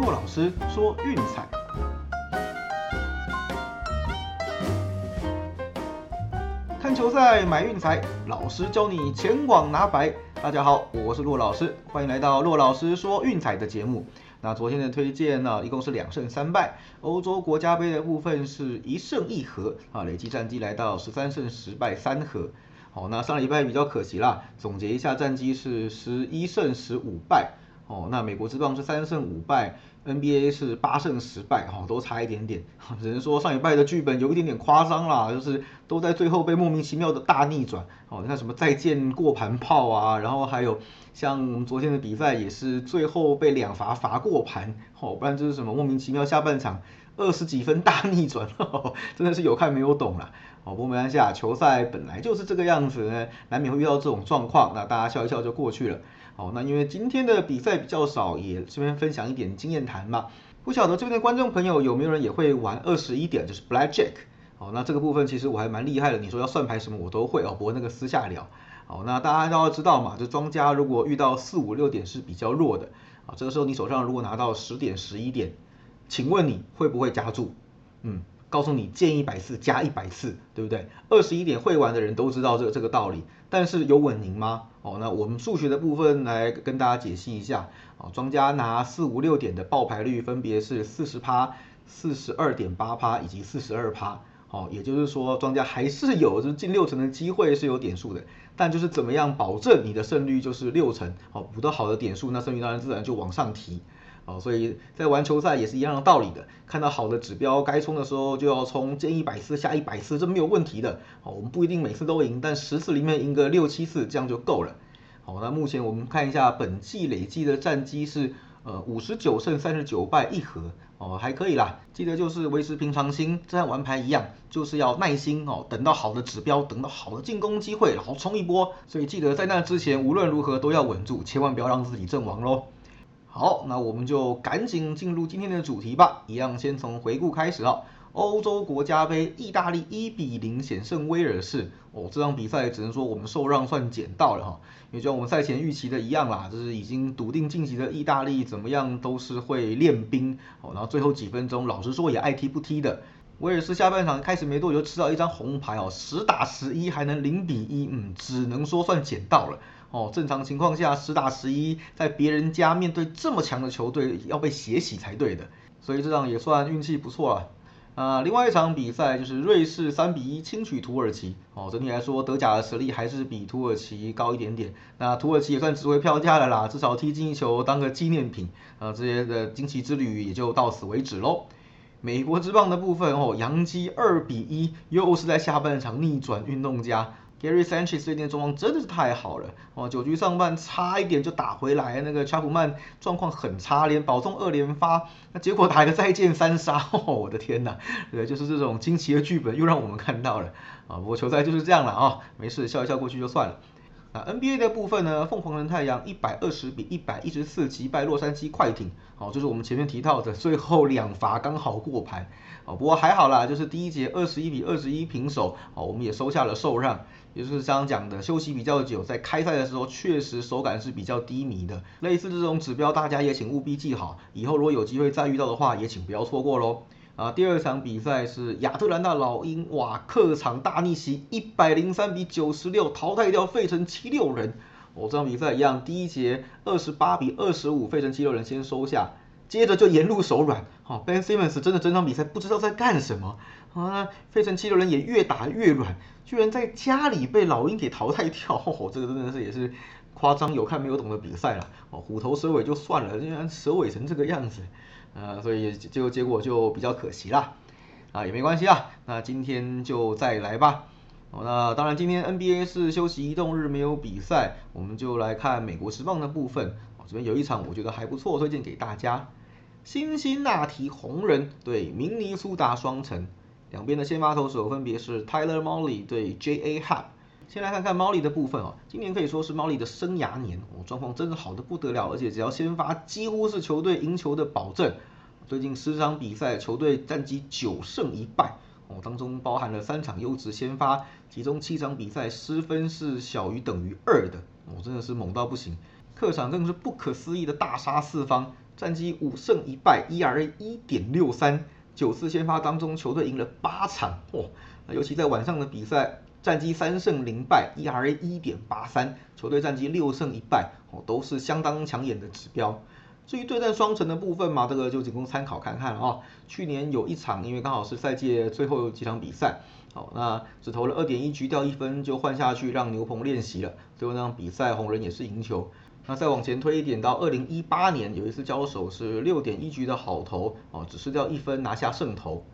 骆老师说运彩，看球赛买运彩，老师教你前往拿白。大家好，我是骆老师，欢迎来到骆老师说运彩的节目。那昨天的推荐呢，一共是两胜三败。欧洲国家杯的部分是一胜一和啊，累计战绩来到十三胜十败三和。好，那上礼拜比较可惜啦，总结一下战绩是十一胜十五败。哦，那美国之棒是三胜五败，NBA 是八胜十败，哈，都差一点点。只能说上礼拜的剧本有一点点夸张啦，就是都在最后被莫名其妙的大逆转。哦，你看什么再见过盘炮啊，然后还有像昨天的比赛也是最后被两罚罚过盘，哦，不然就是什么莫名其妙下半场二十几分大逆转，真的是有看没有懂啦。哦，不过没关系啊，球赛本来就是这个样子呢，难免会遇到这种状况，那大家笑一笑就过去了。好，那因为今天的比赛比较少，也这边分享一点经验谈嘛。不晓得这边的观众朋友有没有人也会玩二十一点，就是 Blackjack。好，那这个部分其实我还蛮厉害的。你说要算牌什么我都会哦，不过那个私下聊。好，那大家都要知道嘛，就庄家如果遇到四五六点是比较弱的，啊，这个时候你手上如果拿到十点十一点，请问你会不会加注？嗯。告诉你建一百次加一百次，对不对？二十一点会玩的人都知道这个这个道理，但是有稳赢吗？哦，那我们数学的部分来跟大家解析一下。哦，庄家拿四五六点的爆牌率分别是四十趴、四十二点八趴以及四十二趴。哦，也就是说庄家还是有就是近六成的机会是有点数的，但就是怎么样保证你的胜率就是六成？哦，补得好的点数，那胜率当然自然就往上提。哦，所以在玩球赛也是一样的道理的，看到好的指标该冲的时候就要冲，见一百次下一百次，这没有问题的。好，我们不一定每次都赢，但十次里面赢个六七次这样就够了。好，那目前我们看一下本季累计的战绩是呃五十九胜三十九败一和，哦还可以啦。记得就是维持平常心，这样玩牌一样，就是要耐心哦，等到好的指标，等到好的进攻机会，然后冲一波。所以记得在那之前无论如何都要稳住，千万不要让自己阵亡喽。好，那我们就赶紧进入今天的主题吧。一样先从回顾开始啊。欧洲国家杯，意大利一比零险胜威尔士。哦，这场比赛只能说我们受让算捡到了哈。也就像我们赛前预期的一样啦，就是已经笃定晋级的意大利怎么样都是会练兵。哦，然后最后几分钟，老实说也爱踢不踢的。威尔士下半场开始没多久吃到一张红牌哦，十打十一还能零比一，嗯，只能说算捡到了。哦，正常情况下十打十一，在别人家面对这么强的球队要被血洗才对的，所以这场也算运气不错了。啊，另外一场比赛就是瑞士三比一轻取土耳其。哦，整体来说德甲的实力还是比土耳其高一点点。那土耳其也算值回票价了啦，至少踢进一球当个纪念品。啊，这些的惊奇之旅也就到此为止喽。美国之棒的部分哦，杨基二比一，又是在下半场逆转运动家。Gary Sanchez 最近的状况真的是太好了。哦，九局上半差一点就打回来，那个查普曼状况很差，连保送二连发，那结果打一个再见三杀，哦我的天呐，对，就是这种惊奇的剧本又让我们看到了。啊，不过球赛就是这样了啊，没事笑一笑过去就算了。那 NBA 的部分呢？凤凰人太阳一百二十比一百一十四击败洛杉矶快艇，好，就是我们前面提到的最后两罚刚好过盘，哦，不过还好啦，就是第一节二十一比二十一平手，好，我们也收下了受让，也就是刚刚讲的休息比较久，在开赛的时候确实手感是比较低迷的，类似这种指标大家也请务必记好，以后如果有机会再遇到的话，也请不要错过喽。啊，第二场比赛是亚特兰大老鹰，哇，客场大逆袭，一百零三比九十六淘汰掉费城七六人。哦，这场比赛一样，第一节二十八比二十五，费城七六人先收下，接着就沿路手软。好，Ben Simmons 真的整场比赛不知道在干什么啊，费城七六人也越打越软，居然在家里被老鹰给淘汰掉。哦，这个真的是也是夸张有看没有懂的比赛了。哦，虎头蛇尾就算了，竟然蛇尾成这个样子。呃，所以就结果就比较可惜啦，啊也没关系啊，那今天就再来吧。哦，那当然今天 NBA 是休息移动日，没有比赛，我们就来看美国时棒的部分。哦，这边有一场我觉得还不错，推荐给大家。辛辛那提红人对明尼苏达双城，两边的先发投手分别是 Tyler Molly 对 J.A. Happ。先来看看 Molly 的部分哦，今年可以说是 Molly 的生涯年哦，状况真的好的不得了，而且只要先发，几乎是球队赢球的保证。最近十场比赛，球队战绩九胜一败哦，当中包含了三场优质先发，其中七场比赛失分是小于等于二的哦，真的是猛到不行。客场更是不可思议的大杀四方，战绩五胜一败，ERA 一点六三，九次先发当中球队赢了八场，哇！那尤其在晚上的比赛，战绩三胜零败，ERA 一点八三，球队战绩六胜一败，哦，都是相当抢眼的指标。至于对战双城的部分嘛，这个就仅供参考看看了啊。去年有一场，因为刚好是赛季最后几场比赛，好，那只投了二点一局掉一分就换下去让牛棚练习了。最后那场比赛红人也是赢球。那再往前推一点，到二零一八年有一次交手是六点一局的好投，哦，只失掉一分拿下胜投。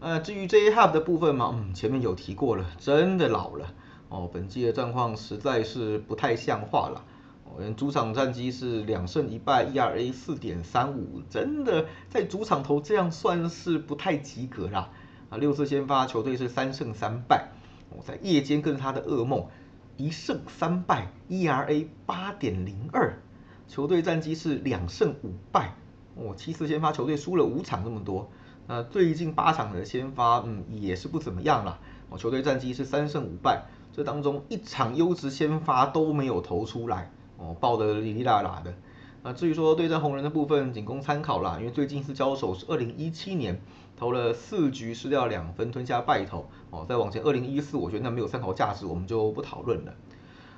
呃，至于 J Hub 的部分嘛，嗯，前面有提过了，真的老了，哦，本季的战况实在是不太像话了。主场战绩是两胜一败，ERA 四点三五，真的在主场投这样算是不太及格啦。啊，六次先发球队是三胜三败，我在夜间更是他的噩梦，一胜三败，ERA 八点零二，球队战绩是两胜五败，哦，七次先发球队输了五场这么多，那最近八场的先发，嗯，也是不怎么样了，哦，球队战绩是三胜五败，这当中一场优质先发都没有投出来。哦，爆的哩哩啦啦的。那至于说对战红人的部分，仅供参考啦。因为最近一次交手是二零一七年，投了四局失掉两分，吞下败投。哦，再往前二零一四，我觉得那没有参考价值，我们就不讨论了。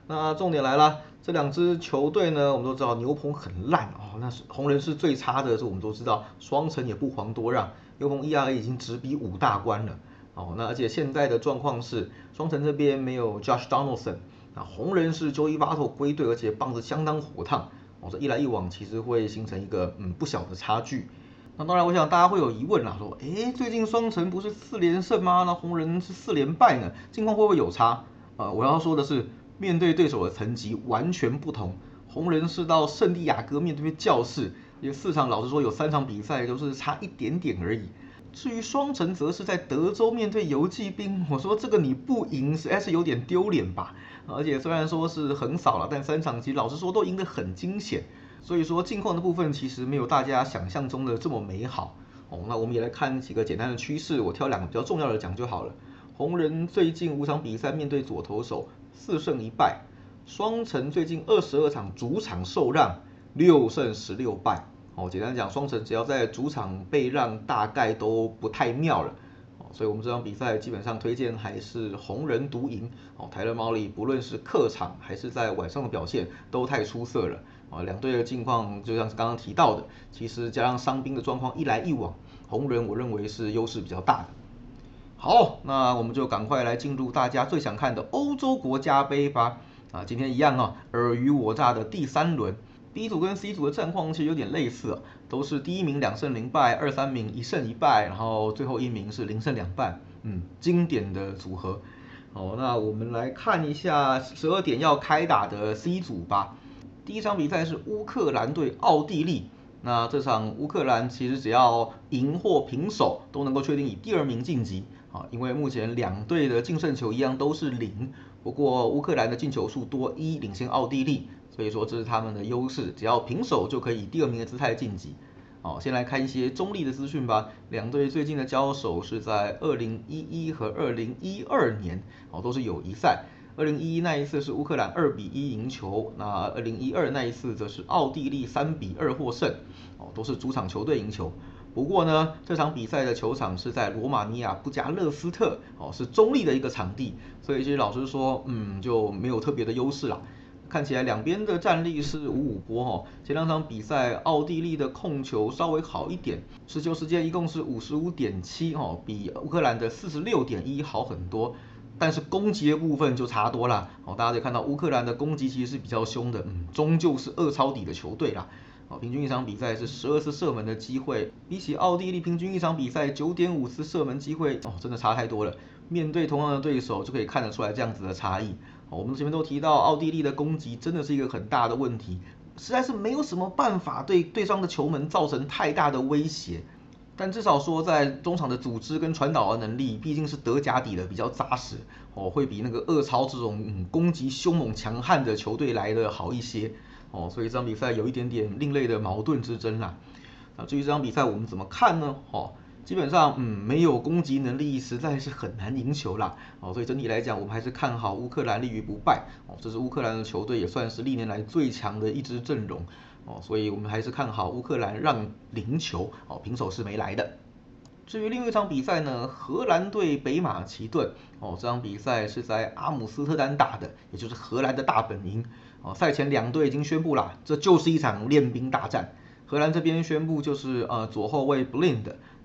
那重点来了，这两支球队呢，我们都知道牛棚很烂哦，那是红人是最差的，这我们都知道。双城也不遑多让，牛棚 ERA 已经直逼五大关了。哦，那而且现在的状况是，双城这边没有 Josh Donaldson。那红人是周一巴托归队，而且棒子相当火烫。我说一来一往，其实会形成一个嗯不小的差距。那当然，我想大家会有疑问啦，说，哎，最近双城不是四连胜吗？那红人是四连败呢，近况会不会有差？呃，我要说的是，面对对手的层级完全不同。红人是到圣地亚哥面对面教室，有四场，老实说有三场比赛都是差一点点而已。至于双城，则是在德州面对游击兵。我说这个你不赢，实在是有点丢脸吧。而且虽然说是横扫了，但三场其实老实说都赢得很惊险。所以说近况的部分其实没有大家想象中的这么美好。哦，那我们也来看几个简单的趋势，我挑两个比较重要的讲就好了。红人最近五场比赛面对左投手四胜一败，双城最近二十二场主场受让六胜十六败。哦，简单讲，双城只要在主场被让，大概都不太妙了。哦，所以我们这场比赛基本上推荐还是红人独赢。哦，台勒毛利不论是客场还是在晚上的表现都太出色了。啊，两队的近况就像是刚刚提到的，其实加上伤兵的状况一来一往，红人我认为是优势比较大的。好，那我们就赶快来进入大家最想看的欧洲国家杯吧。啊，今天一样啊，尔虞我诈的第三轮。B 组跟 C 组的战况其实有点类似，都是第一名两胜零败，二三名一胜一败，然后最后一名是零胜两败，嗯，经典的组合。好，那我们来看一下十二点要开打的 C 组吧。第一场比赛是乌克兰对奥地利，那这场乌克兰其实只要赢或平手都能够确定以第二名晋级啊，因为目前两队的净胜球一样都是零，不过乌克兰的进球数多一领先奥地利。所以说这是他们的优势，只要平手就可以第二名的姿态晋级。好，先来看一些中立的资讯吧。两队最近的交手是在二零一一和二零一二年，哦，都是友谊赛。二零一一那一次是乌克兰二比一赢球，那二零一二那一次则是奥地利三比二获胜，哦，都是主场球队赢球。不过呢，这场比赛的球场是在罗马尼亚布加勒斯特，哦，是中立的一个场地，所以其实老实说，嗯，就没有特别的优势了。看起来两边的战力是五五波哈，前两场比赛奥地利的控球稍微好一点，持球时间一共是五十五点七哦，比乌克兰的四十六点一好很多，但是攻击的部分就差多了。哦，大家可以看到乌克兰的攻击其实是比较凶的，嗯，终究是二抄底的球队啦，哦，平均一场比赛是十二次射门的机会，比起奥地利平均一场比赛九点五次射门机会哦，真的差太多了，面对同样的对手就可以看得出来这样子的差异。我们前面都提到，奥地利的攻击真的是一个很大的问题，实在是没有什么办法对对方的球门造成太大的威胁。但至少说，在中场的组织跟传导的能力，毕竟是德甲底的比较扎实，哦，会比那个恶超这种攻击凶猛强悍的球队来的好一些。哦，所以这场比赛有一点点另类的矛盾之争啦。那至于这场比赛我们怎么看呢？哦。基本上，嗯，没有攻击能力，实在是很难赢球啦。哦，所以整体来讲，我们还是看好乌克兰立于不败。哦，这是乌克兰的球队，也算是历年来最强的一支阵容。哦，所以我们还是看好乌克兰让零球哦，平手是没来的。至于另一场比赛呢，荷兰对北马其顿哦，这场比赛是在阿姆斯特丹打的，也就是荷兰的大本营哦。赛前两队已经宣布了，这就是一场练兵大战。荷兰这边宣布就是呃左后卫 Blind、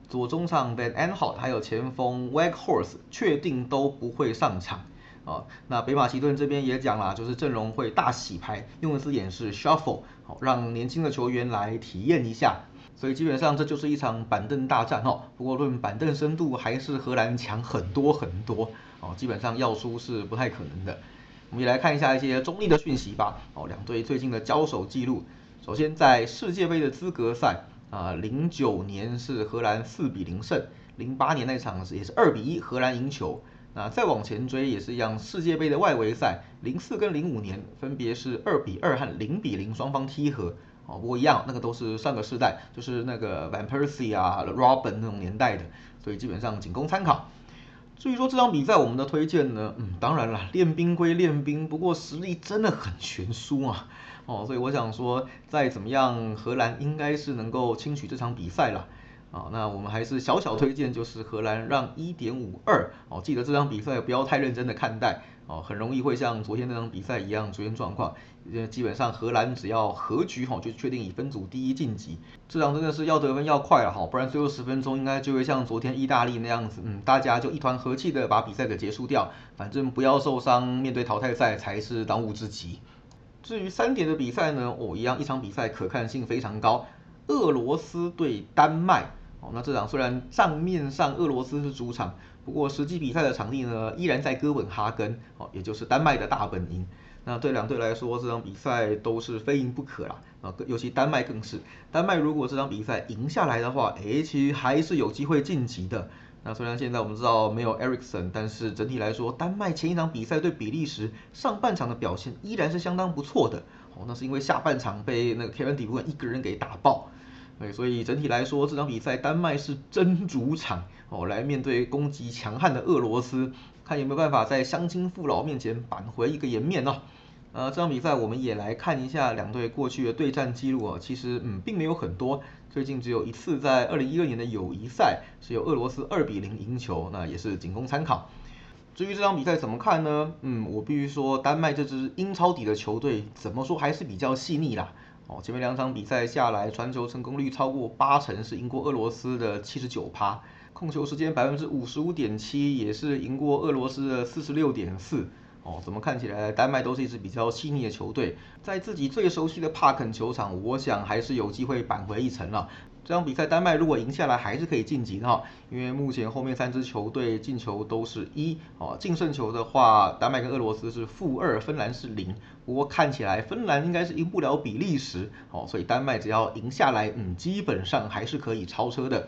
左中场 Van Aanholt 还有前锋 Weghorst 确定都不会上场啊。那北马其顿这边也讲了，就是阵容会大洗牌，用的字眼是 shuffle，好让年轻的球员来体验一下。所以基本上这就是一场板凳大战哦。不过论板凳深度，还是荷兰强很多很多哦。基本上要输是不太可能的。我们也来看一下一些中立的讯息吧。哦，两队最近的交手记录。首先在世界杯的资格赛啊，零九年是荷兰四比零胜，零八年那场是也是二比一荷兰赢球。那再往前追也是一样，世界杯的外围赛，零四跟零五年分别是二比二和零比零双方踢和。哦，不过一样，那个都是上个世代，就是那个 Van Persie 啊、Robin 那种年代的，所以基本上仅供参考。至于说这场比赛我们的推荐呢，嗯，当然了，练兵归练兵，不过实力真的很悬殊啊。哦，所以我想说，再怎么样，荷兰应该是能够轻取这场比赛了。啊，那我们还是小小推荐，就是荷兰让一点五二。哦，记得这场比赛不要太认真的看待。哦，很容易会像昨天那场比赛一样出现状况。呃，基本上荷兰只要和局哈，就确定以分组第一晋级。这场真的是要得分要快了哈，不然最后十分钟应该就会像昨天意大利那样子，嗯，大家就一团和气的把比赛给结束掉。反正不要受伤，面对淘汰赛才是当务之急。至于三点的比赛呢，哦，一样一场比赛可看性非常高，俄罗斯对丹麦。哦，那这场虽然账面上俄罗斯是主场，不过实际比赛的场地呢依然在哥本哈根，哦，也就是丹麦的大本营。那对两队来说，这场比赛都是非赢不可啦。啊，尤其丹麦更是，丹麦如果这场比赛赢下来的话，诶，其实还是有机会晋级的。那虽然现在我们知道没有 Ericsson，但是整体来说，丹麦前一场比赛对比利时上半场的表现依然是相当不错的。哦，那是因为下半场被那个 Kevin De Bruyne 一个人给打爆。对，所以整体来说，这场比赛丹麦是真主场哦，来面对攻击强悍的俄罗斯，看有没有办法在乡亲父老面前扳回一个颜面呢？呃，这场比赛我们也来看一下两队过去的对战记录啊，其实嗯并没有很多，最近只有一次在二零一二年的友谊赛是由俄罗斯二比零赢球，那也是仅供参考。至于这场比赛怎么看呢？嗯，我必须说丹麦这支英超底的球队怎么说还是比较细腻啦。哦，前面两场比赛下来，传球成功率超过八成，是赢过俄罗斯的七十九趴，控球时间百分之五十五点七，也是赢过俄罗斯的四十六点四。哦，怎么看起来丹麦都是一支比较细腻的球队，在自己最熟悉的帕肯球场，我想还是有机会扳回一城了。这场比赛丹麦如果赢下来，还是可以晋级的哈，因为目前后面三支球队进球都是一哦，净胜球的话，丹麦跟俄罗斯是负二，芬兰是零。不过看起来芬兰应该是赢不了比利时哦，所以丹麦只要赢下来，嗯，基本上还是可以超车的。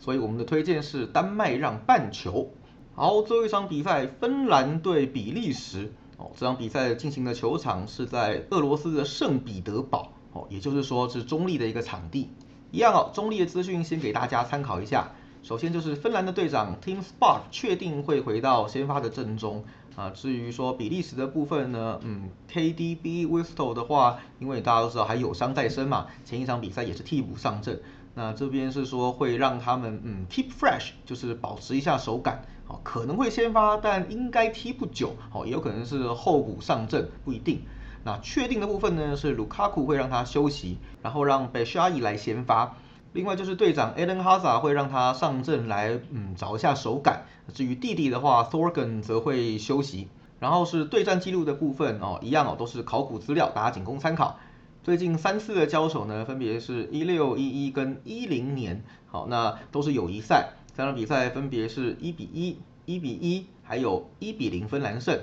所以我们的推荐是丹麦让半球。好，最后一场比赛，芬兰对比利时哦，这场比赛进行的球场是在俄罗斯的圣彼得堡哦，也就是说是中立的一个场地。一样哦，中立的资讯先给大家参考一下。首先就是芬兰的队长 Tim Spark 确定会回到先发的阵中啊。至于说比利时的部分呢，嗯，KDB Whistle 的话，因为大家都知道还有伤在身嘛，前一场比赛也是替补上阵。那这边是说会让他们嗯 keep fresh，就是保持一下手感，好，可能会先发，但应该踢不久，好，也有可能是候补上阵，不一定。那确定的部分呢，是卢卡库会让他休息，然后让贝沙伊来先发。另外就是队长 Eden Hazard 会让他上阵来，嗯，找一下手感。至于弟弟的话，Thorgan 则会休息。然后是对战记录的部分哦，一样哦，都是考古资料，大家仅供参考。最近三次的交手呢，分别是一六、一一跟一零年，好，那都是友谊赛。三场比赛分别是一比一、一比一，还有一比零芬兰胜。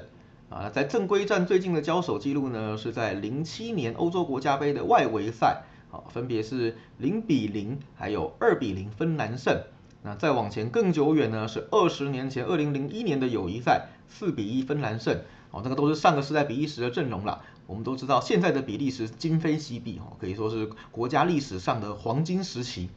啊，在正规战最近的交手记录呢，是在零七年欧洲国家杯的外围赛，好，分别是零比零，还有二比零芬兰胜。那再往前更久远呢，是二十年前二零零一年的友谊赛，四比一芬兰胜。哦，这个都是上个世代比利时的阵容了。我们都知道，现在的比利时今非昔比，哦，可以说是国家历史上的黄金时期。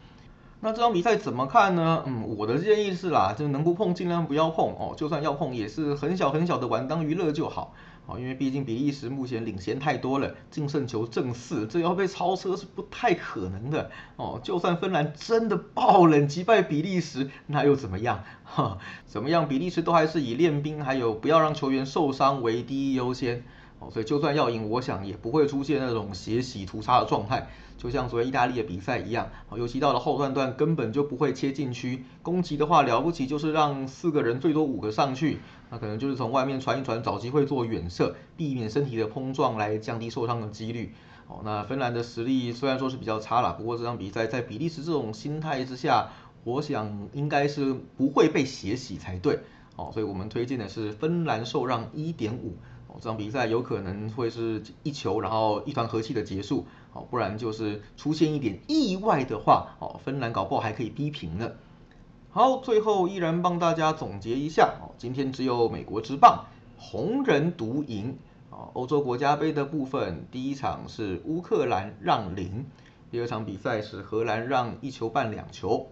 那这场比赛怎么看呢？嗯，我的建议是啦，就能不碰尽量不要碰哦，就算要碰也是很小很小的玩当娱乐就好哦，因为毕竟比利时目前领先太多了，净胜球正四，这要被超车是不太可能的哦。就算芬兰真的爆冷击败比利时，那又怎么样？哈，怎么样？比利时都还是以练兵还有不要让球员受伤为第一优先。所以就算要赢，我想也不会出现那种血洗屠杀的状态，就像昨天意大利的比赛一样。尤其到了后段段，根本就不会切禁区攻击的话，了不起就是让四个人最多五个上去，那可能就是从外面传一传，找机会做远射，避免身体的碰撞来降低受伤的几率。哦，那芬兰的实力虽然说是比较差了，不过这场比赛在比利时这种心态之下，我想应该是不会被血洗才对。哦，所以我们推荐的是芬兰受让一点五。这场比赛有可能会是一球，然后一团和气的结束，哦，不然就是出现一点意外的话，哦，芬兰搞不好还可以逼平呢。好，最后依然帮大家总结一下，哦，今天只有美国之棒红人独赢，哦，欧洲国家杯的部分，第一场是乌克兰让零，第二场比赛是荷兰让一球半两球。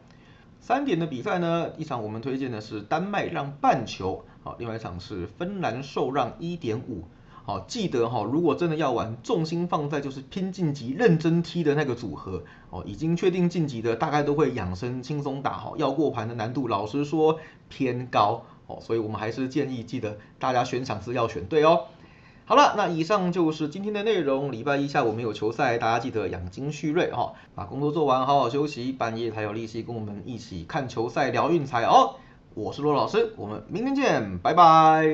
三点的比赛呢，一场我们推荐的是丹麦让半球，好，另外一场是芬兰受让一点五，好，记得哈，如果真的要玩，重心放在就是拼晋级、认真踢的那个组合，哦，已经确定晋级的大概都会养生轻松打，好，要过盘的难度老实说偏高，哦，所以我们还是建议记得大家选场次要选对哦。好了，那以上就是今天的内容。礼拜一下午没有球赛，大家记得养精蓄锐哈，把工作做完，好好休息，半夜才有力气跟我们一起看球赛聊运彩哦。我是罗老师，我们明天见，拜拜。